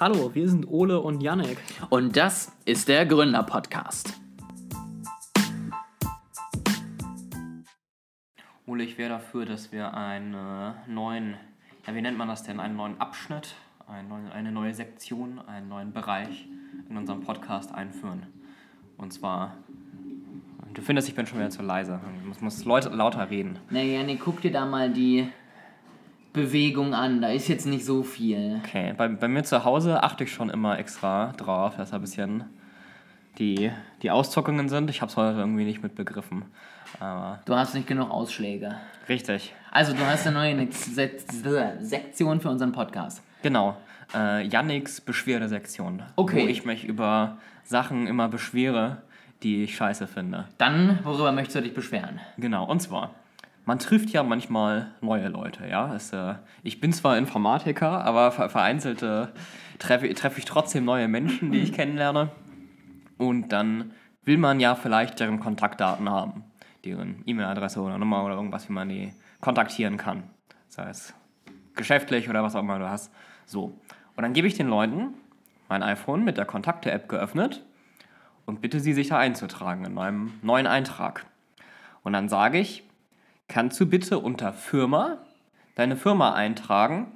Hallo, wir sind Ole und Yannick. Und das ist der Gründer-Podcast. Ole, ich wäre dafür, dass wir einen äh, neuen, ja, wie nennt man das denn, einen neuen Abschnitt, einen neuen, eine neue Sektion, einen neuen Bereich in unserem Podcast einführen. Und zwar, du findest, ich bin schon wieder zu leise. Ich muss, muss Leute lauter reden. Na, Janik, guck dir da mal die Bewegung an. Da ist jetzt nicht so viel. Okay, bei, bei mir zu Hause achte ich schon immer extra drauf, dass da ein bisschen die, die Auszuckungen sind. Ich habe es heute irgendwie nicht mitbegriffen. Aber Du hast nicht genug Ausschläge. richtig. Also, du hast eine neue Se Sektion für unseren Podcast. Genau. Äh, Yannicks Beschwerdesektion. Okay. Wo ich mich über Sachen immer beschwere, die ich scheiße finde. Dann, worüber möchtest du dich beschweren? Genau, und zwar, man trifft ja manchmal neue Leute, ja. Es, äh, ich bin zwar Informatiker, aber ver vereinzelte treffe treffe ich trotzdem neue Menschen, die ich kennenlerne. Und dann will man ja vielleicht deren Kontaktdaten haben. Deren E-Mail-Adresse oder Nummer oder irgendwas, wie man die kontaktieren kann. Sei es geschäftlich oder was auch immer du hast. So. Und dann gebe ich den Leuten mein iPhone mit der Kontakte-App geöffnet und bitte sie, sich da einzutragen in meinem neuen Eintrag. Und dann sage ich, kannst du bitte unter Firma deine Firma eintragen,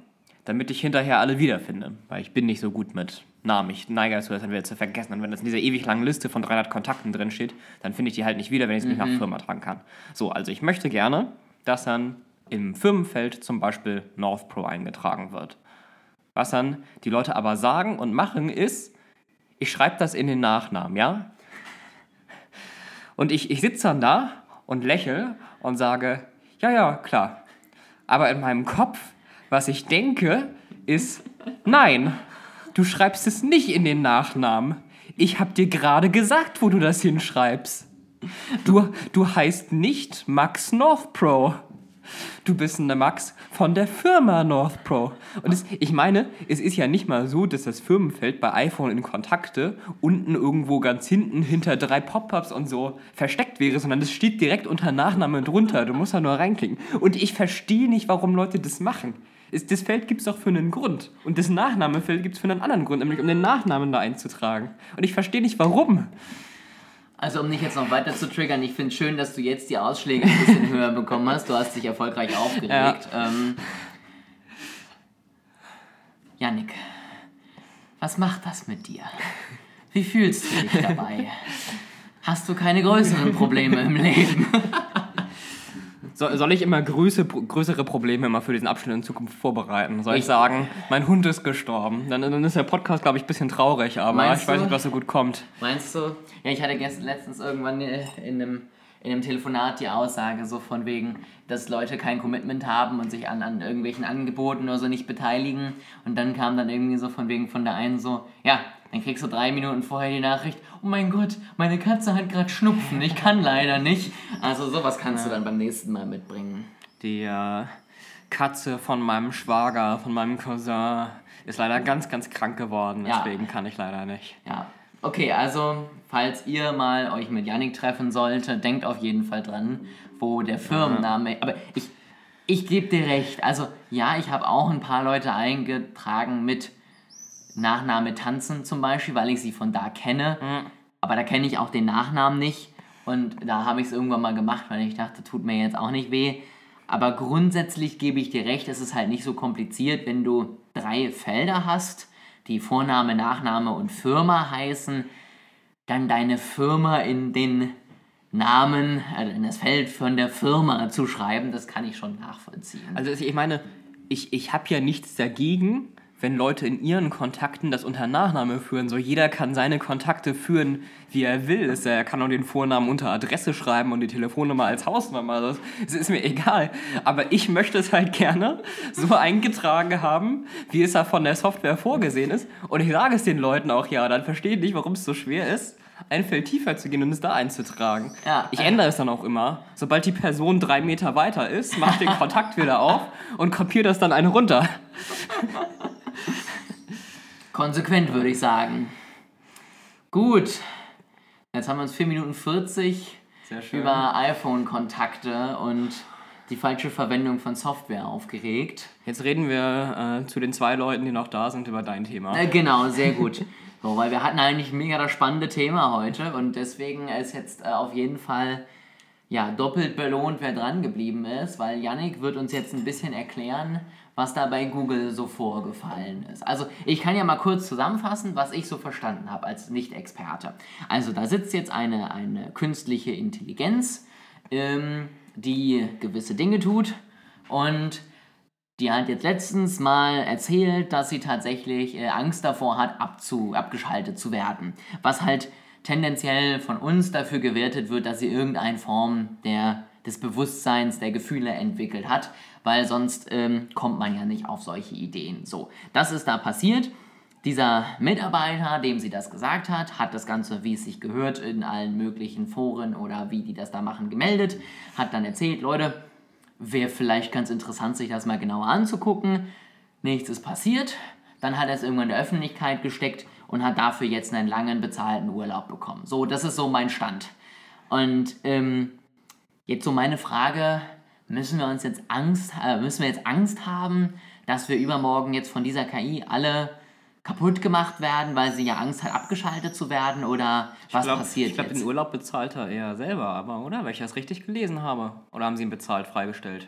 damit ich hinterher alle wiederfinde. Weil ich bin nicht so gut mit Namen. Ich neige dazu, das dann wieder zu vergessen. Und wenn das in dieser ewig langen Liste von 300 Kontakten drin steht, dann finde ich die halt nicht wieder, wenn ich es nicht nach Firma tragen kann. So, also ich möchte gerne, dass dann im Firmenfeld zum Beispiel North Pro eingetragen wird. Was dann die Leute aber sagen und machen ist, ich schreibe das in den Nachnamen, ja? Und ich, ich sitze dann da und lächle und sage, ja, ja, klar. Aber in meinem Kopf, was ich denke, ist, nein, du schreibst es nicht in den Nachnamen. Ich habe dir gerade gesagt, wo du das hinschreibst. Du, du heißt nicht Max Northpro. Du bist eine Max von der Firma Northpro. Und es, ich meine, es ist ja nicht mal so, dass das Firmenfeld bei iPhone in Kontakte unten irgendwo ganz hinten hinter drei Pop-ups und so versteckt wäre, sondern es steht direkt unter Nachname drunter. Du musst da nur reinklicken. Und ich verstehe nicht, warum Leute das machen. Es, das Feld gibt es doch für einen Grund. Und das Nachnamefeld gibt es für einen anderen Grund, nämlich um den Nachnamen da einzutragen. Und ich verstehe nicht, warum. Also, um dich jetzt noch weiter zu triggern, ich finde schön, dass du jetzt die Ausschläge ein bisschen höher bekommen hast. Du hast dich erfolgreich aufgeregt. Ähm, Yannick, was macht das mit dir? Wie fühlst du dich dabei? Hast du keine größeren Probleme im Leben? So, soll ich immer größe, größere Probleme immer für diesen Abschnitt in Zukunft vorbereiten? Soll ich, Ich- sagen, mein Hund ist gestorben? Dann, dann ist der Podcast, glaube ich, ein bisschen traurig, aber Meinst ich weiß nicht, was so gut kommt. Meinst du? Ja, ich hatte gestern letztens irgendwann äh, in einem, in einem Telefonat die Aussage so von wegen, dass Leute kein Commitment haben und sich an, an irgendwelchen Angeboten oder so nicht beteiligen. Und dann kam dann irgendwie so von wegen von der einen so, ja, dann kriegst du drei Minuten vorher die Nachricht, oh mein Gott, meine Katze hat gerade Schnupfen, ich kann leider nicht. Also sowas kannst du dann beim nächsten Mal mitbringen. Die äh, Katze von meinem Schwager, von meinem Cousin, ist leider ganz, ganz krank geworden. Ja. Deswegen kann ich leider nicht. Ja. Okay, also, falls ihr mal euch mit Yannick treffen solltet, denkt auf jeden Fall dran, wo der Firmenname. Aber ich, ich gebe dir recht. Also, ja, ich habe auch ein paar Leute eingetragen mit Nachname Tanzen zum Beispiel, weil ich sie von da kenne. Aber da kenne ich auch den Nachnamen nicht. Und da habe ich es irgendwann mal gemacht, weil ich dachte, tut mir jetzt auch nicht weh. Aber grundsätzlich gebe ich dir recht, es ist halt nicht so kompliziert, wenn du drei Felder hast, die Vorname, Nachname und Firma heißen, dann deine Firma in den Namen, also in das Feld von der Firma zu schreiben, das kann ich schon nachvollziehen. Also ich meine, ich, ich habe ja nichts dagegen, wenn Leute in ihren Kontakten das unter Nachname führen. So jeder kann seine Kontakte führen, wie er will. Es- Er kann auch den Vornamen unter Adresse schreiben und die Telefonnummer als Hausnummer. Das, das ist mir egal. Aber ich möchte es halt gerne so eingetragen haben, wie es da von der Software vorgesehen ist. Und ich sage es den Leuten auch ja, dann verstehe ich nicht, warum es so schwer ist, ein Feld tiefer zu gehen und es da einzutragen. Ja, ich äh, ändere es dann auch immer. Sobald die Person drei Meter weiter ist, mache ich den Kontakt wieder auf und kopiere das dann eine runter. Konsequent würde ich sagen. Gut. Jetzt haben wir uns 4 Minuten 40 Sehr schön. über iPhone-Kontakte und die falsche Verwendung von Software aufgeregt. Jetzt reden wir äh, zu den zwei Leuten, die noch da sind, über dein Thema. Äh, genau, sehr gut. So, weil wir hatten eigentlich mega das spannende Thema heute und deswegen ist jetzt äh, auf jeden Fall ja, doppelt belohnt, wer dran geblieben ist, weil Yannick wird uns jetzt ein bisschen erklären, was da bei Google so vorgefallen ist. Also ich kann ja mal kurz zusammenfassen, was ich so verstanden habe als Nicht-Experte. Also da sitzt jetzt eine, eine künstliche Intelligenz, ähm, die gewisse Dinge tut und die hat jetzt letztens mal erzählt, dass sie tatsächlich äh, Angst davor hat, abzu, abgeschaltet zu werden. Was halt tendenziell von uns dafür gewertet wird, dass sie irgendeine Form der, des Bewusstseins, der Gefühle entwickelt hat, weil sonst ähm, kommt man ja nicht auf solche Ideen. So, das ist da passiert. Dieser Mitarbeiter, dem sie das gesagt hat, hat das Ganze, wie es sich gehört, in allen möglichen Foren oder wie die das da machen, gemeldet, hat dann erzählt, Leute, wäre vielleicht ganz interessant, sich das mal genauer anzugucken. Nichts ist passiert. Dann hat er es irgendwann in der Öffentlichkeit gesteckt und hat dafür jetzt einen langen bezahlten Urlaub bekommen. So, das ist so mein Stand. Und ähm, jetzt so meine Frage, müssen wir uns jetzt Angst, äh, müssen wir jetzt Angst haben, dass wir übermorgen jetzt von dieser KI alle kaputt gemacht werden, weil sie ja Angst hat, abgeschaltet zu werden oder was glaub, passiert Ich glaube, den Urlaub bezahlt er eher selber, aber oder? Weil ich das richtig gelesen habe. Oder haben sie ihn bezahlt, freigestellt?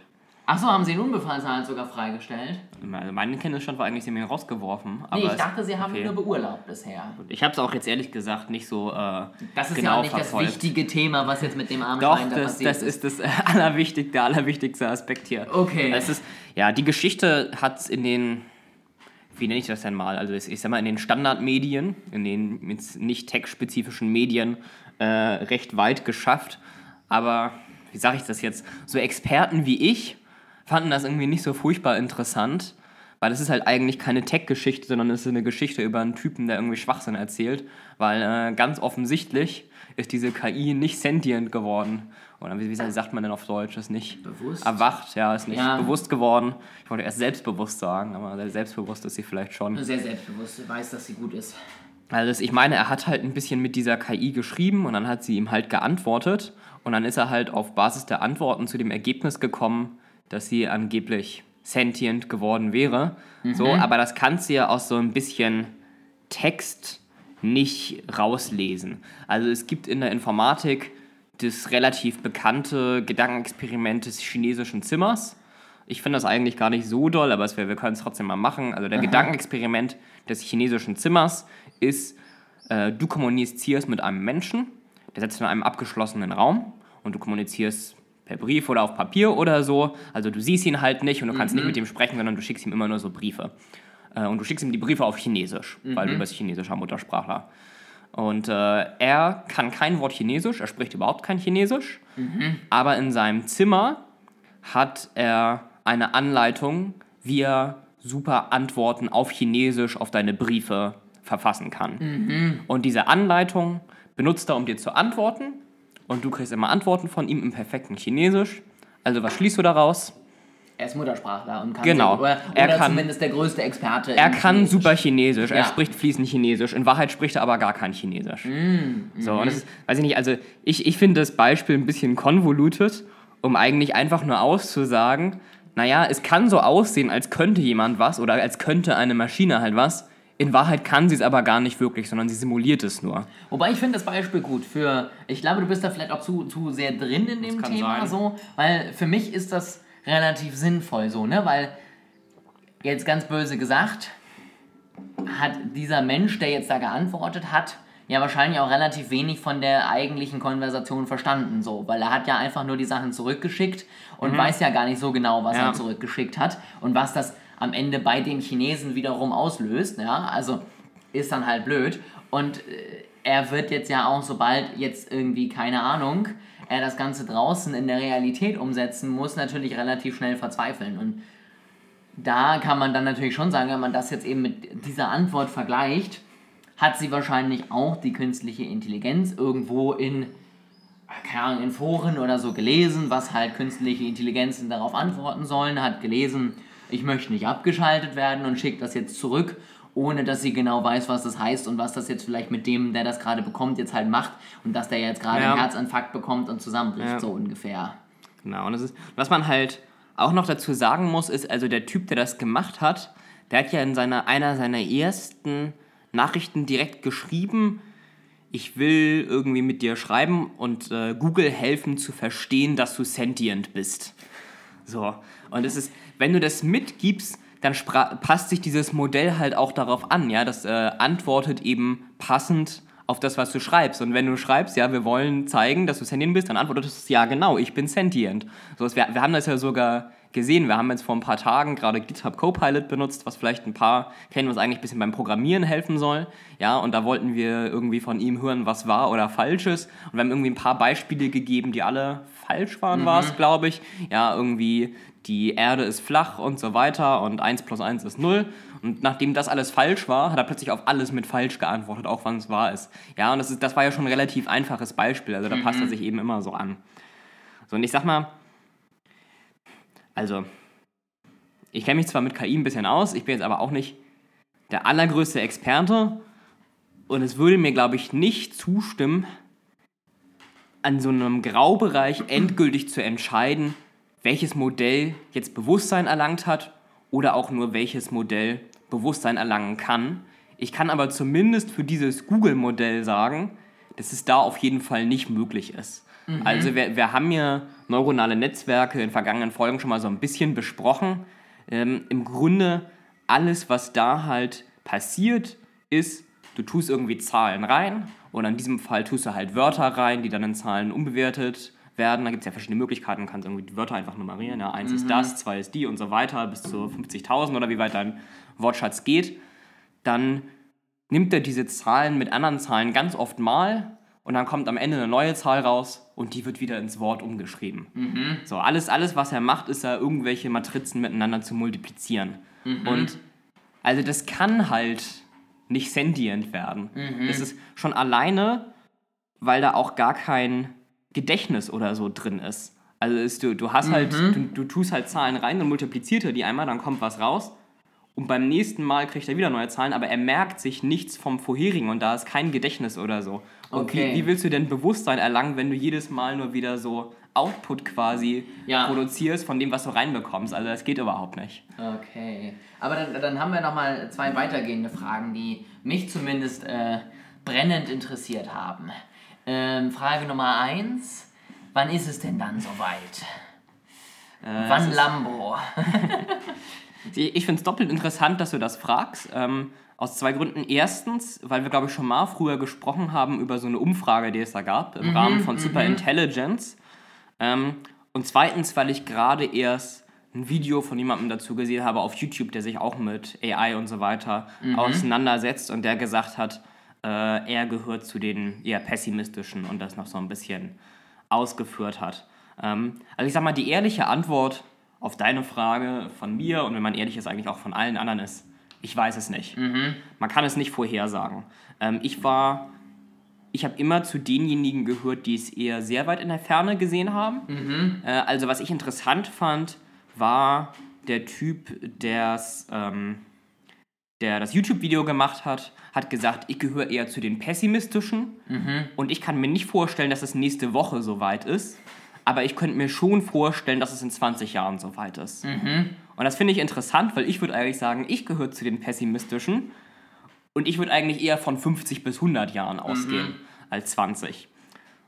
Achso, haben sie den Unbefallenheit sogar freigestellt? Also mein Kenntnisstand war eigentlich, sie haben ihn rausgeworfen. Aber Nee, ich dachte, sie haben okay. ihn nur beurlaubt bisher. Ich habe es auch jetzt ehrlich gesagt nicht so äh, Das ist genau ja auch nicht verfolgt. das wichtige Thema, was jetzt mit dem armen Doch, da das, passiert das ist das äh, allerwichtig, der allerwichtigste Aspekt hier. Okay. Es ist, ja, die Geschichte hat es in den, wie nenne ich das denn mal? Also ich sag mal, in den Standardmedien, in den jetzt nicht tech-spezifischen Medien äh, recht weit geschafft. Aber wie sage ich das jetzt? So Experten wie ich fanden das irgendwie nicht so furchtbar interessant. Weil es ist halt eigentlich keine Tech-Geschichte, sondern es ist eine Geschichte über einen Typen, der irgendwie Schwachsinn erzählt. Weil äh, ganz offensichtlich ist diese KI nicht sentient geworden. Oder wie, wie sagt man denn auf Deutsch? Ist nicht Bewusst? erwacht, ja, ist nicht Ja. bewusst geworden. Ich wollte erst selbstbewusst sagen, aber sehr selbstbewusst ist sie vielleicht schon. Sehr selbstbewusst, weiß, dass sie gut ist. Also ich meine, er hat halt ein bisschen mit dieser KI geschrieben und dann hat sie ihm halt geantwortet und dann ist er halt auf Basis der Antworten zu dem Ergebnis gekommen, dass sie angeblich sentient geworden wäre. So, aber das kannst du ja aus so ein bisschen Text nicht rauslesen. Also es gibt in der Informatik das relativ bekannte Gedankenexperiment des chinesischen Zimmers. Ich finde das eigentlich gar nicht so doll, aber wär, wir können es trotzdem mal machen. Also der Gedankenexperiment des chinesischen Zimmers ist, äh, du kommunizierst mit einem Menschen, der sitzt in einem abgeschlossenen Raum und du kommunizierst per Brief oder auf Papier oder so. Also du siehst ihn halt nicht und du kannst nicht mit ihm sprechen, sondern du schickst ihm immer nur so Briefe. Äh, und du schickst ihm die Briefe auf Chinesisch, weil du bist chinesischer Muttersprachler. Und äh, er kann kein Wort Chinesisch, er spricht überhaupt kein Chinesisch, aber in seinem Zimmer hat er eine Anleitung, wie er super Antworten auf Chinesisch auf deine Briefe verfassen kann. Und diese Anleitung benutzt er, um dir zu antworten. Und du kriegst immer Antworten von ihm im perfekten Chinesisch. Also was schließt du daraus? Er ist Muttersprachler und kann Genau. sehr- oder, Er oder kann- zumindest der größte Experte. Er kann Chinesisch. super Chinesisch, er Ja. spricht fließend Chinesisch. In Wahrheit spricht er aber gar kein Chinesisch. So, und das ist, weiß ich nicht, also ich, ich finde das Beispiel ein bisschen convoluted, um eigentlich einfach nur auszusagen, naja, es kann so aussehen, als könnte jemand was oder als könnte eine Maschine halt was. In Wahrheit kann sie es aber gar nicht wirklich, sondern sie simuliert es nur. Wobei ich finde das Beispiel gut für. Ich glaube, du bist da vielleicht auch zu, zu sehr drin in dem Thema sein. so, weil für mich ist das relativ sinnvoll so, ne? Weil jetzt ganz böse gesagt, hat dieser Mensch, der jetzt da geantwortet hat, ja wahrscheinlich auch relativ wenig von der eigentlichen Konversation verstanden, so, weil er hat ja einfach nur die Sachen zurückgeschickt und weiß ja gar nicht so genau, was Mhm. Ja. er zurückgeschickt hat und was das am Ende bei den Chinesen wiederum auslöst, ja, also ist dann halt blöd. Und äh, er wird jetzt ja auch, sobald jetzt irgendwie, keine Ahnung, er das Ganze draußen in der Realität umsetzen muss, natürlich relativ schnell verzweifeln. Und da kann man dann natürlich schon sagen, wenn man das jetzt eben mit dieser Antwort vergleicht, hat sie wahrscheinlich auch die künstliche Intelligenz irgendwo in, keine Ahnung, in Foren oder so gelesen, was halt künstliche Intelligenzen darauf antworten sollen, hat gelesen, ich möchte nicht abgeschaltet werden und schickt das jetzt zurück, ohne dass sie genau weiß, was das heißt und was das jetzt vielleicht mit dem, der das gerade bekommt, jetzt halt macht und dass der jetzt gerade Ja. einen Herzinfarkt bekommt und zusammenbricht, Ja. so ungefähr. Genau, und das ist, was man halt auch noch dazu sagen muss, ist, also der Typ, der das gemacht hat, der hat ja in seiner, einer seiner ersten Nachrichten direkt geschrieben, ich will irgendwie mit dir schreiben und äh, Google helfen zu verstehen, dass du sentient bist. So, und es ist, wenn du das mitgibst, dann passt sich dieses Modell halt auch darauf an, ja, das äh, antwortet eben passend auf das, was du schreibst. Und wenn du schreibst, ja, wir wollen zeigen, dass du sentient bist, dann antwortet es, ja, genau, ich bin sentient. So, wir, wir haben das ja sogar gesehen. Wir haben jetzt vor ein paar Tagen gerade GitHub Copilot benutzt, was vielleicht ein paar kennen, was eigentlich ein bisschen beim Programmieren helfen soll. Ja, und da wollten wir irgendwie von ihm hören, was wahr oder falsch ist. Und wir haben irgendwie ein paar Beispiele gegeben, die alle falsch waren, mhm. war es, glaube ich. Ja, irgendwie die Erde ist flach und so weiter und 1 plus 1 ist 0. Und nachdem das alles falsch war, hat er plötzlich auf alles mit falsch geantwortet, auch wann es wahr ist. Ja, und das, ist, das war ja schon ein relativ einfaches Beispiel, also da mhm. passt er sich eben immer so an. So, und ich sag mal, also, ich kenne mich zwar mit KI ein bisschen aus, ich bin jetzt aber auch nicht der allergrößte Experte und es würde mir, glaube ich, nicht zustimmen, an so einem Graubereich endgültig zu entscheiden, welches Modell jetzt Bewusstsein erlangt hat oder auch nur welches Modell Bewusstsein erlangen kann. Ich kann aber zumindest für dieses Google-Modell sagen, dass es da auf jeden Fall nicht möglich ist. Mhm. Also wir, wir haben ja neuronale Netzwerke in vergangenen Folgen schon mal so ein bisschen besprochen. Ähm, Im Grunde alles, was da halt passiert, ist, du tust irgendwie Zahlen rein und in diesem Fall tust du halt Wörter rein, die dann in Zahlen umbewertet werden. Da gibt es ja verschiedene Möglichkeiten. Du kannst irgendwie die Wörter einfach nummerieren. Ja, eins mhm. ist das, zwei ist die und so weiter, bis zu 50.000 oder wie weit dein Wortschatz geht. Dann nimmt er diese Zahlen mit anderen Zahlen ganz oft mal und dann kommt am Ende eine neue Zahl raus und die wird wieder ins Wort umgeschrieben. Mhm. So, alles, alles, was er macht, ist da irgendwelche Matrizen miteinander zu multiplizieren. Mhm. Und also das kann halt nicht sentient werden. Mhm. Das ist schon alleine, weil da auch gar kein Gedächtnis oder so drin ist. Also ist, du, du hast halt, mhm. du, du tust halt Zahlen rein, dann multipliziert er die einmal, dann kommt was raus. Und beim nächsten Mal kriegt er wieder neue Zahlen, aber er merkt sich nichts vom vorherigen und da ist kein Gedächtnis oder so. Und okay. wie, wie, willst du denn Bewusstsein erlangen, wenn du jedes Mal nur wieder so Output quasi ja. produzierst von dem, was du reinbekommst? Also das geht überhaupt nicht. Okay. Aber dann, dann haben wir nochmal zwei weitergehende Fragen, die mich zumindest äh, brennend interessiert haben. Ähm, Frage Nummer eins. Wann ist es denn dann soweit? Äh, Wann Lambo? ich finde es doppelt interessant, dass du das fragst. Ähm, aus zwei Gründen. Erstens, weil wir, glaube ich, schon mal früher gesprochen haben über so eine Umfrage, die es da gab, im mhm, Rahmen von mhm. Intelligence. Ähm, und zweitens, weil ich gerade erst ein Video von jemandem dazu gesehen habe auf YouTube, der sich auch mit AI und so weiter mhm. auseinandersetzt und der gesagt hat, äh, er gehört zu den eher pessimistischen und das noch so ein bisschen ausgeführt hat. Ähm, also ich sag mal, die ehrliche Antwort auf deine Frage von mir und wenn man ehrlich ist, eigentlich auch von allen anderen ist, ich weiß es nicht. Mhm. Man kann es nicht vorhersagen. Ähm, ich war, ich habe immer zu denjenigen gehört, die es eher sehr weit in der Ferne gesehen haben. Mhm. Äh, also was ich interessant fand, war der Typ, der's, ähm, der das YouTube-Video gemacht hat, hat gesagt, ich gehöre eher zu den pessimistischen mhm. und ich kann mir nicht vorstellen, dass es nächste Woche so weit ist aber ich könnte mir schon vorstellen, dass es in 20 Jahren so weit ist. Mhm. Und das finde ich interessant, weil ich würde eigentlich sagen, ich gehöre zu den pessimistischen und ich würde eigentlich eher von 50 bis 100 Jahren mhm. ausgehen mhm. als 20.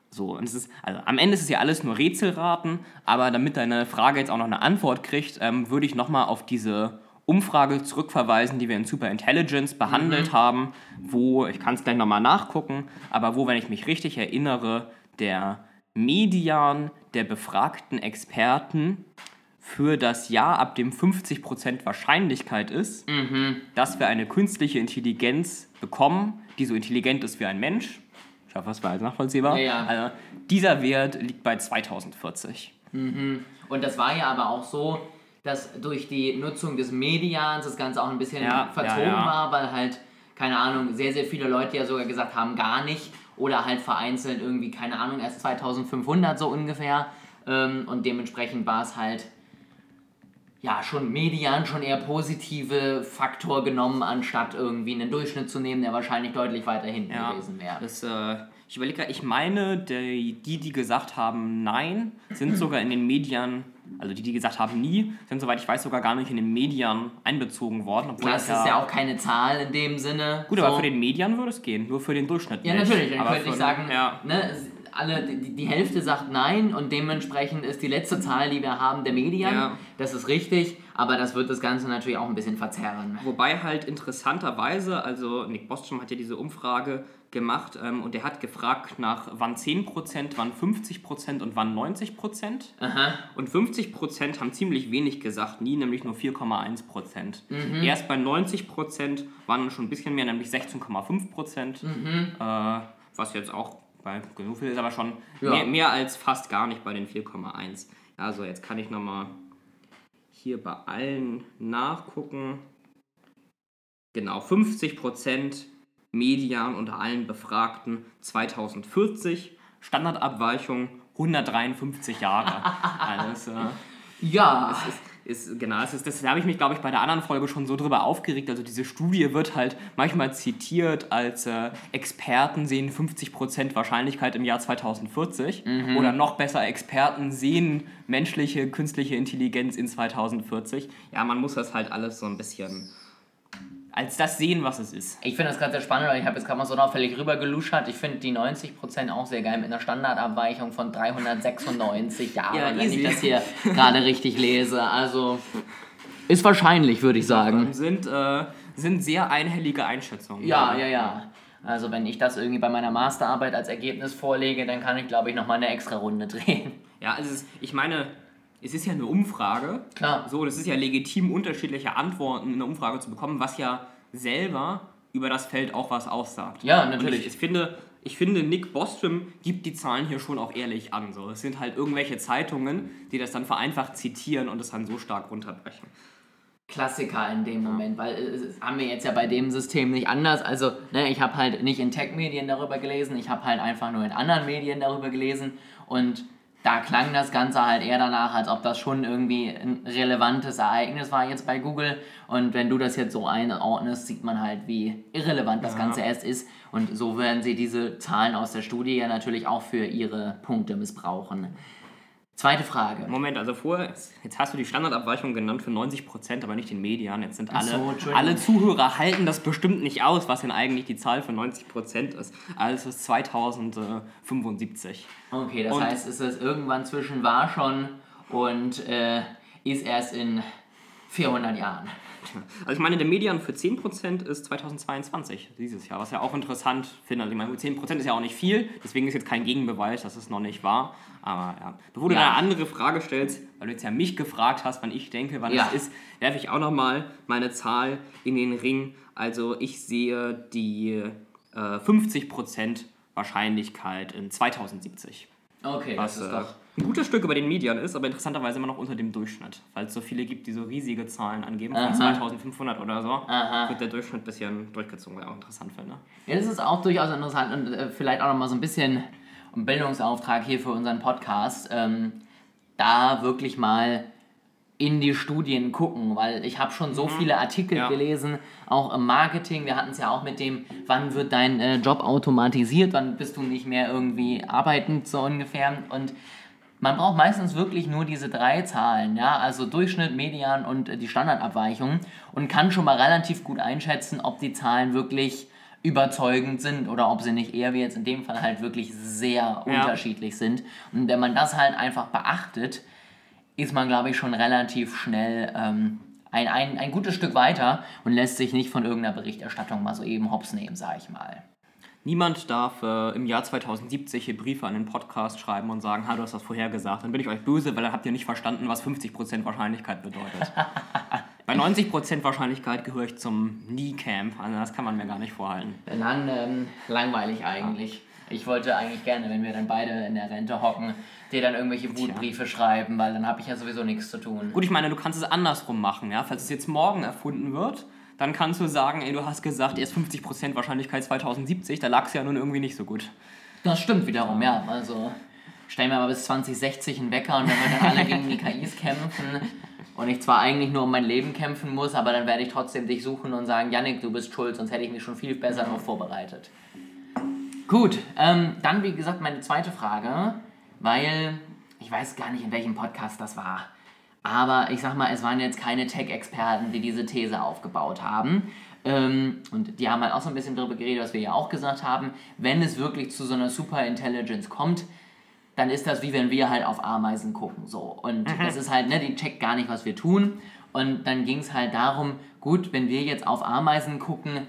So, und es ist, also am Ende ist es ja alles nur Rätselraten, aber damit deine Frage jetzt auch noch eine Antwort kriegt, ähm, würde ich nochmal auf diese Umfrage zurückverweisen, die wir in Super Intelligence behandelt mhm. haben, wo, ich kann es gleich nochmal nachgucken, aber wo, wenn ich mich richtig erinnere, der Median der befragten Experten für das Jahr ab dem 50% Wahrscheinlichkeit ist, mhm. dass wir eine künstliche Intelligenz bekommen, die so intelligent ist wie ein Mensch. Ich hoffe, das war jetzt nachvollziehbar. Ja, ja. Also, dieser Wert liegt bei 2040. Mhm. Und das war ja aber auch so, dass durch die Nutzung des Medians das Ganze auch ein bisschen ja, verzogen war, weil halt, keine Ahnung, sehr, sehr viele Leute ja sogar gesagt haben, gar nicht oder halt vereinzelt irgendwie, keine Ahnung, erst 2500 so ungefähr. Ähm, und dementsprechend war es halt ja, schon median schon eher positive Faktor genommen, anstatt irgendwie einen Durchschnitt zu nehmen, der wahrscheinlich deutlich weiter hinten gewesen wäre. Das, äh, ich überlege, ich meine, die, die, die gesagt haben Nein, sind sogar in den Medien, also die, die gesagt haben Nie, sind soweit ich weiß sogar gar nicht in den Medien einbezogen worden. Obwohl Das ist ja auch keine Zahl in dem Sinne. Gut, so. aber für den Medien würde es gehen, nur für den Durchschnitt Ja, nicht. natürlich. Dann aber könnte ich für- sagen, ja. ne, alle, die, die Hälfte sagt nein und dementsprechend ist die letzte Zahl, die wir haben, der Median. Ja. Das ist richtig, aber das wird das Ganze natürlich auch ein bisschen verzerren. Wobei halt interessanterweise, also Nick Bostrom hat ja diese Umfrage gemacht ähm, und der hat gefragt nach wann 10%, wann 50% und wann 90%. Aha. Und 50% haben ziemlich wenig gesagt, nie, nämlich nur 4,1%. Mhm. Erst bei 90% waren schon ein bisschen mehr, nämlich 16,5%. Mhm. Äh, was jetzt auch bei genug viel ist, aber schon Ja. mehr, mehr als fast gar nicht bei den 4,1. Also jetzt kann ich nochmal hier bei allen nachgucken. Genau, 50% Median unter allen Befragten 2040. Standardabweichung 153 Jahre. also, äh, Ja, ist, genau, das, ist, das habe ich mich, glaube ich, bei der anderen Folge schon so drüber aufgeregt. Also diese Studie wird halt manchmal zitiert als äh, Experten sehen 50% Wahrscheinlichkeit im Jahr 2040 oder noch besser, Experten sehen menschliche, künstliche Intelligenz in 2040. Ja, man muss das halt alles so ein bisschen als das sehen, was es ist. ich finde das gerade sehr spannend, weil ich habe jetzt gerade mal so auffällig rüber geluschert. Ich finde die 90% auch sehr geil mit einer Standardabweichung von 396 Jahren, Ja, wenn easy. ich das hier gerade richtig lese. Also ist wahrscheinlich, würde ich sagen. Sind, äh, sind sehr einhellige Einschätzungen. Ja, ja, ja. Also wenn ich das irgendwie bei meiner Masterarbeit als Ergebnis vorlege, dann kann ich, glaube ich, nochmal eine extra Runde drehen. Ja, also es ist, ich meine, es ist ja eine Umfrage. Klar. So, es ist ja legitim, unterschiedliche Antworten in einer Umfrage zu bekommen, was ja selber über das Feld auch was aussagt. Ja, natürlich. ich, ich, finde, ich finde, Nick Bostrom gibt die Zahlen hier schon auch ehrlich an. So. Es sind halt irgendwelche Zeitungen, die das dann vereinfacht zitieren und es dann so stark runterbrechen. Klassiker in dem Moment, weil äh, es haben wir jetzt ja bei dem System nicht anders. Also, ne, ich habe halt nicht in Tech-Medien darüber gelesen, ich habe halt einfach nur in anderen Medien darüber gelesen und da klang das Ganze halt eher danach, als ob das schon irgendwie ein relevantes Ereignis war jetzt bei Google. Und wenn du das jetzt so einordnest, sieht man halt, wie irrelevant das Ganze erst ist. Und so werden sie diese Zahlen aus der Studie ja natürlich auch für ihre Punkte missbrauchen. Zweite Frage. Moment, also vorher, jetzt hast du die Standardabweichung genannt für 90%, aber nicht den Median. Jetzt sind alle, so, alle Zuhörer halten das bestimmt nicht aus, was denn eigentlich die Zahl für 90% ist. Also es ist 2075. Okay, das Und- heißt, es ist irgendwann zwischen war schon und äh, ist erst in 400 Jahren. Also ich meine, der Median für 10% ist 2022, dieses Jahr, was ja auch interessant finde. Also ich meine, 10% ist ja auch nicht viel, deswegen ist jetzt kein Gegenbeweis, dass es noch nicht war. Aber ja, bevor du Ja. eine andere Frage stellst, weil du jetzt ja mich gefragt hast, wann ich denke, wann Ja. es ist, werfe ich auch nochmal meine Zahl in den Ring. Also ich sehe die äh, 50% Wahrscheinlichkeit in 2070. Okay, Was das ist äh, doch. ein gutes Stück über den Medien ist, aber interessanterweise immer noch unter dem Durchschnitt. Weil es so viele gibt, die so riesige Zahlen angeben, von Aha. 2500 oder so, Aha. wird der Durchschnitt ein bisschen durchgezogen, was ich auch interessant finde. Ja, das ist auch durchaus interessant und äh, vielleicht auch nochmal so ein bisschen ein Bildungsauftrag hier für unseren Podcast. Ähm, da wirklich mal in die Studien gucken, weil ich habe schon so viele Artikel Ja. gelesen, auch im Marketing. Wir hatten es ja auch mit dem, wann wird dein äh, Job automatisiert, wann bist du nicht mehr irgendwie arbeitend so ungefähr. Und man braucht meistens wirklich nur diese drei Zahlen, ja, also Durchschnitt, Median und äh, die Standardabweichung und kann schon mal relativ gut einschätzen, ob die Zahlen wirklich überzeugend sind oder ob sie nicht eher wie jetzt in dem Fall halt wirklich sehr Ja. unterschiedlich sind. Und wenn man das halt einfach beachtet, ist man, glaube ich, schon relativ schnell ähm, ein, ein, ein gutes Stück weiter und lässt sich nicht von irgendeiner Berichterstattung mal so eben hops nehmen, sage ich mal. Niemand darf äh, im Jahr 2070 hier Briefe an den Podcast schreiben und sagen, ha, du hast das vorhergesagt. Dann bin ich euch böse, weil dann habt ihr nicht verstanden, was 50% Wahrscheinlichkeit bedeutet. Bei 90% Wahrscheinlichkeit gehöre ich zum Nie-Camp. Also das kann man mir gar nicht vorhalten. Dann ähm, langweilig eigentlich. Ich wollte eigentlich gerne, wenn wir dann beide in der Rente hocken, dir dann irgendwelche Wutbriefe schreiben, weil dann habe ich ja sowieso nichts zu tun. Gut, ich meine, du kannst es andersrum machen, ja. Falls es jetzt morgen erfunden wird, dann kannst du sagen, ey, du hast gesagt, erst 50% Wahrscheinlichkeit 2070, da lag es ja nun irgendwie nicht so gut. Das stimmt wiederum, ja. Also stellen wir mal bis 2060 einen Wecker und dann werden dann alle gegen die KIs kämpfen. und ich zwar eigentlich nur um mein Leben kämpfen muss, aber dann werde ich trotzdem dich suchen und sagen, Yannick, du bist schuld, sonst hätte ich mich schon viel besser noch vorbereitet. Gut, ähm, dann wie gesagt meine zweite Frage, weil ich weiß gar nicht, in welchem Podcast das war. Aber ich sag mal, es waren jetzt keine Tech-Experten, die diese These aufgebaut haben. Ähm, und die haben halt auch so ein bisschen darüber geredet, was wir ja auch gesagt haben. Wenn es wirklich zu so einer Superintelligence kommt, dann ist das wie wenn wir halt auf Ameisen gucken. So. Und mhm. das ist halt, ne, die checkt gar nicht, was wir tun. Und dann ging es halt darum, gut, wenn wir jetzt auf Ameisen gucken,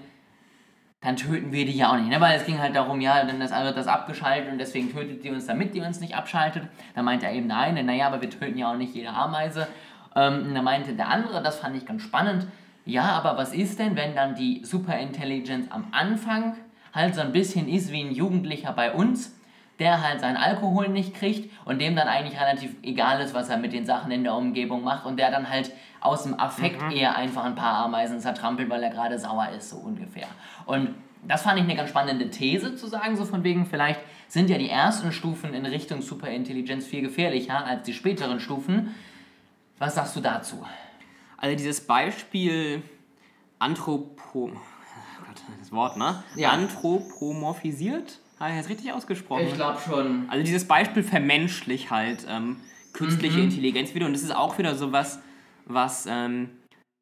dann töten wir die ja auch nicht. Ne? Weil es ging halt darum, ja, dann also das abgeschaltet und deswegen tötet die uns, damit die uns nicht abschaltet. Da meinte er eben, nein, naja, aber wir töten ja auch nicht jede Ameise. Ähm, da meinte der andere, das fand ich ganz spannend, ja, aber was ist denn, wenn dann die Superintelligenz am Anfang halt so ein bisschen ist wie ein Jugendlicher bei uns, der halt seinen Alkohol nicht kriegt und dem dann eigentlich relativ egal ist, was er mit den Sachen in der Umgebung macht und der dann halt aus dem Affekt mhm. eher einfach ein paar Ameisen zertrampelt, weil er gerade sauer ist, so ungefähr. Und das fand ich eine ganz spannende These zu sagen, so von wegen, vielleicht sind ja die ersten Stufen in Richtung Superintelligenz viel gefährlicher als die späteren Stufen. Was sagst du dazu? Also dieses Beispiel Anthropo... Oh Gott, das Wort, ne? Ja. Anthropomorphisiert? Habe ich das richtig ausgesprochen? Ich glaube schon. Also dieses Beispiel vermenschlich halt ähm, künstliche mhm. Intelligenz wieder. Und das ist auch wieder so was, was ähm,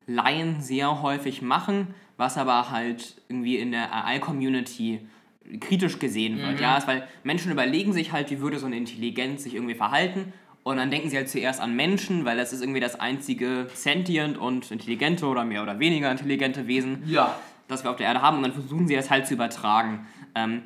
Laien sehr häufig machen, was aber halt irgendwie in der AI-Community kritisch gesehen wird. Mhm. Ja, weil Menschen überlegen sich halt, wie würde so eine Intelligenz sich irgendwie verhalten. Und dann denken sie halt zuerst an Menschen, weil das ist irgendwie das einzige sentient und intelligente oder mehr oder weniger intelligente Wesen, ja. das wir auf der Erde haben. Und dann versuchen sie das halt zu übertragen. Ähm,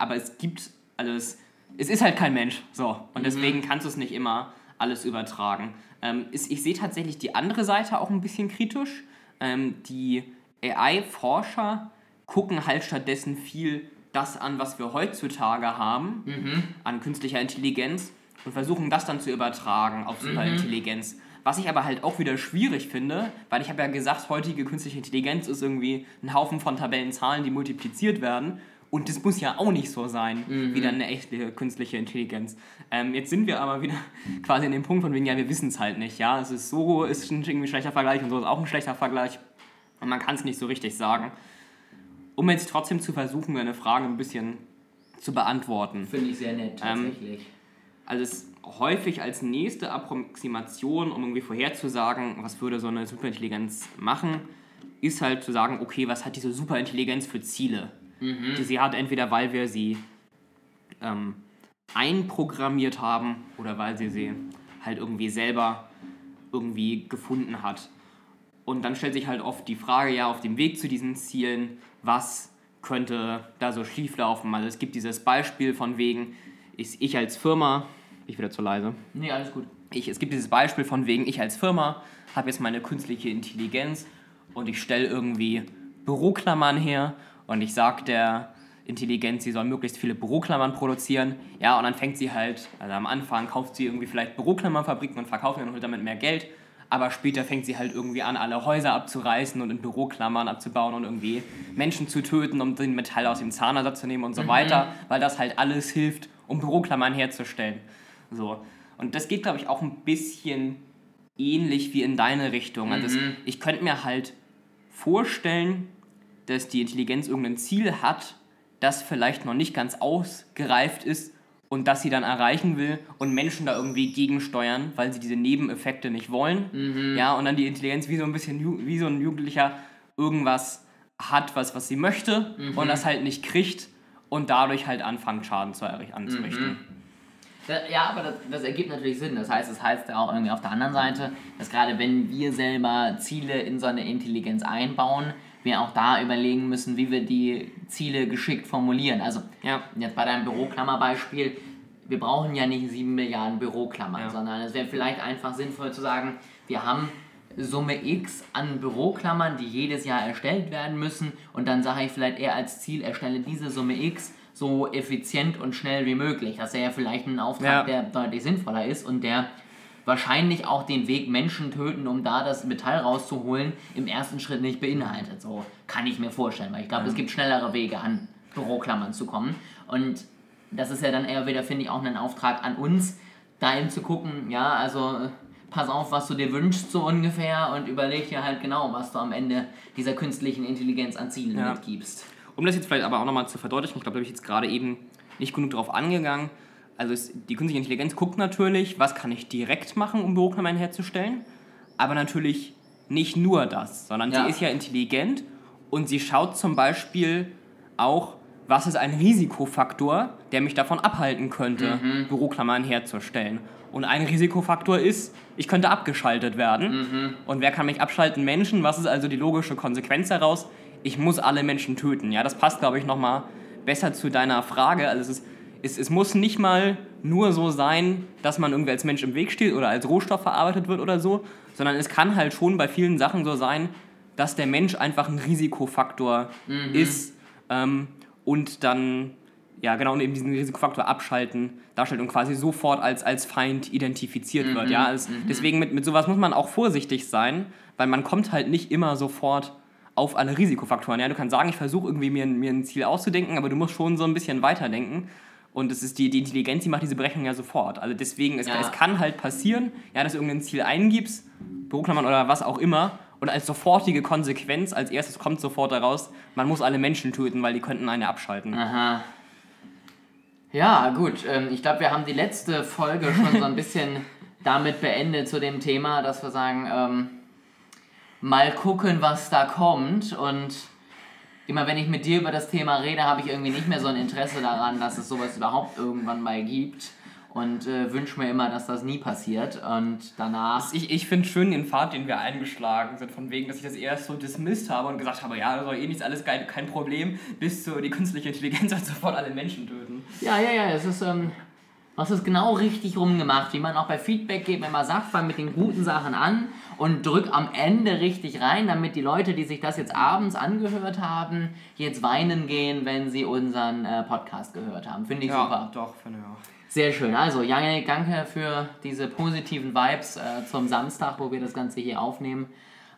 aber es gibt, also es, es ist halt kein Mensch. So. Und mhm. deswegen kannst du es nicht immer alles übertragen. Ähm, ist, ich sehe tatsächlich die andere Seite auch ein bisschen kritisch. Ähm, die AI-Forscher gucken halt stattdessen viel das an, was wir heutzutage haben, mhm. an künstlicher Intelligenz und versuchen das dann zu übertragen auf Superintelligenz. Mhm. Was ich aber halt auch wieder schwierig finde, weil ich habe ja gesagt, heutige künstliche Intelligenz ist irgendwie ein Haufen von Tabellenzahlen, die multipliziert werden. Und das muss ja auch nicht so sein, mhm. wie dann eine echte künstliche Intelligenz. Ähm, jetzt sind wir aber wieder quasi in dem Punkt von wegen, ja, wir wissen es halt nicht. Ja, es ist so, ist ein irgendwie schlechter Vergleich und so ist auch ein schlechter Vergleich. Und man kann es nicht so richtig sagen. Um jetzt trotzdem zu versuchen, eine Frage ein bisschen zu beantworten. Finde ich sehr nett, ähm, tatsächlich. Ähm, also es häufig als nächste Approximation, um irgendwie vorherzusagen, was würde so eine Superintelligenz machen, ist halt zu sagen, okay, was hat diese Superintelligenz für Ziele? Mhm. die sie hat, entweder weil wir sie ähm, einprogrammiert haben oder weil sie sie halt irgendwie selber irgendwie gefunden hat. Und dann stellt sich halt oft die Frage, ja, auf dem Weg zu diesen Zielen, was könnte da so schief laufen? Also es gibt dieses Beispiel von wegen, ich, ich als Firma, ich wieder zu leise. Nee, alles gut. Ich, es gibt dieses Beispiel von wegen, ich als Firma habe jetzt meine künstliche Intelligenz und ich stelle irgendwie Büroklammern her und ich sage der Intelligenz, sie soll möglichst viele Büroklammern produzieren. Ja, und dann fängt sie halt, also am Anfang kauft sie irgendwie vielleicht Büroklammernfabriken und verkauft und holt damit mehr Geld. Aber später fängt sie halt irgendwie an, alle Häuser abzureißen und in Büroklammern abzubauen und irgendwie Menschen zu töten, um den Metall aus dem Zahnersatz zu nehmen und so mhm. weiter, weil das halt alles hilft, um Büroklammern herzustellen. So. Und das geht, glaube ich, auch ein bisschen ähnlich wie in deine Richtung. Also mhm. ich könnte mir halt vorstellen, dass die Intelligenz irgendein Ziel hat, das vielleicht noch nicht ganz ausgereift ist und das sie dann erreichen will und Menschen da irgendwie gegensteuern, weil sie diese Nebeneffekte nicht wollen. Mhm. Ja, und dann die Intelligenz wie so ein bisschen wie so ein Jugendlicher irgendwas hat, was, was sie möchte mhm. und das halt nicht kriegt und dadurch halt anfängt, Schaden zu anzurichten. Mhm. Ja, aber das, das, ergibt natürlich Sinn. Das heißt, das heißt ja auch irgendwie auf der anderen Seite, dass gerade wenn wir selber Ziele in so eine Intelligenz einbauen, wir auch da überlegen müssen, wie wir die Ziele geschickt formulieren. Also ja. jetzt bei deinem Büroklammerbeispiel, wir brauchen ja nicht 7 Milliarden Büroklammern, ja. sondern es wäre vielleicht einfach sinnvoll zu sagen, wir haben Summe X an Büroklammern, die jedes Jahr erstellt werden müssen und dann sage ich vielleicht eher als Ziel, erstelle diese Summe X so effizient und schnell wie möglich. Das wäre ja vielleicht ein Auftrag, ja. der deutlich sinnvoller ist und der wahrscheinlich auch den Weg Menschen töten, um da das Metall rauszuholen, im ersten Schritt nicht beinhaltet. So kann ich mir vorstellen, weil ich glaube, ja. es gibt schnellere Wege an Büroklammern zu kommen. Und das ist ja dann eher wieder, finde ich, auch ein Auftrag an uns, da eben zu gucken, ja, also pass auf, was du dir wünschst, so ungefähr, und überleg dir halt genau, was du am Ende dieser künstlichen Intelligenz an Zielen Ja. mitgibst. Um das jetzt vielleicht aber auch nochmal zu verdeutlichen, ich glaube, da habe ich jetzt gerade eben nicht genug drauf angegangen. Also es, die künstliche Intelligenz guckt natürlich, was kann ich direkt machen, um Büroklammern herzustellen, aber natürlich nicht nur das, sondern Ja. sie ist ja intelligent und sie schaut zum Beispiel auch, was ist ein Risikofaktor, der mich davon abhalten könnte, Büroklammern herzustellen. Und ein Risikofaktor ist, ich könnte abgeschaltet werden. Und wer kann mich abschalten? Menschen. Was ist also die logische Konsequenz daraus? Ich muss alle Menschen töten. Ja, das passt, glaube ich, nochmal besser zu deiner Frage. Also es, ist, es, es muss nicht mal nur so sein, dass man irgendwie als Mensch im Weg steht oder als Rohstoff verarbeitet wird oder so, sondern es kann halt schon bei vielen Sachen so sein, dass der Mensch einfach ein Risikofaktor ist ähm, und dann, ja genau, und eben diesen Risikofaktor abschalten, darstellt und quasi sofort als, als Feind identifiziert wird. Ja? Also Deswegen mit, mit sowas muss man auch vorsichtig sein, weil man kommt halt nicht immer sofort auf alle Risikofaktoren. Ja? Du kannst sagen, ich versuche irgendwie mir, mir ein Ziel auszudenken, aber du musst schon so ein bisschen weiterdenken. Und es ist die, die Intelligenz, die macht diese Berechnung ja sofort. Also deswegen, es, Ja. es kann halt passieren, ja, dass du irgendein Ziel eingibst, Büroklammern oder was auch immer, und als sofortige Konsequenz, als erstes kommt sofort daraus, man muss alle Menschen töten, weil die könnten eine abschalten. Aha. Ja, gut. Ähm, ich glaube, wir haben die letzte Folge schon so ein bisschen damit beendet zu dem Thema, dass wir sagen, ähm, mal gucken, was da kommt. Und immer wenn ich mit dir über das Thema rede, habe ich irgendwie nicht mehr so ein Interesse daran, dass es sowas überhaupt irgendwann mal gibt. Und äh, wünsche mir immer, dass das nie passiert. Und danach. Ich, ich finde schön den Pfad, den wir eingeschlagen sind, von wegen, dass ich das erst so dismissed habe und gesagt habe, ja, das doch eh nichts, alles kein, kein Problem, bis zu die künstliche Intelligenz hat sofort alle Menschen töten. Ja, ja, ja, es ist, ähm, was ist genau richtig rumgemacht, wie man auch bei Feedback wenn man sagt, fang mit den guten Sachen an und drück am Ende richtig rein, damit die Leute, die sich das jetzt abends angehört haben, jetzt weinen gehen, wenn sie unseren äh, Podcast gehört haben. Finde ich super. doch, finde ich auch. Sehr schön. Also, Janik, danke für diese positiven Vibes äh, zum Samstag, wo wir das Ganze hier aufnehmen.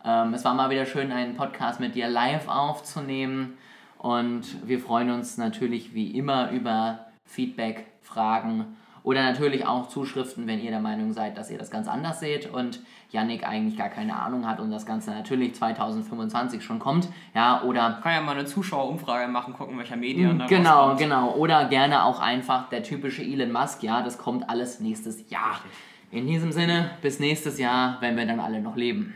Ähm, es war mal wieder schön, einen Podcast mit dir live aufzunehmen. Und wir freuen uns natürlich wie immer über Feedback, Fragen oder natürlich auch Zuschriften, wenn ihr der Meinung seid, dass ihr das ganz anders seht und Yannick eigentlich gar keine Ahnung hat und das Ganze natürlich 2025 schon kommt. Ja, oder Kann ja mal eine Zuschauerumfrage machen, gucken, welcher Medien da Genau, rauskommt. genau. Oder gerne auch einfach der typische Elon Musk. Ja, das kommt alles nächstes Jahr. In diesem Sinne, bis nächstes Jahr, wenn wir dann alle noch leben.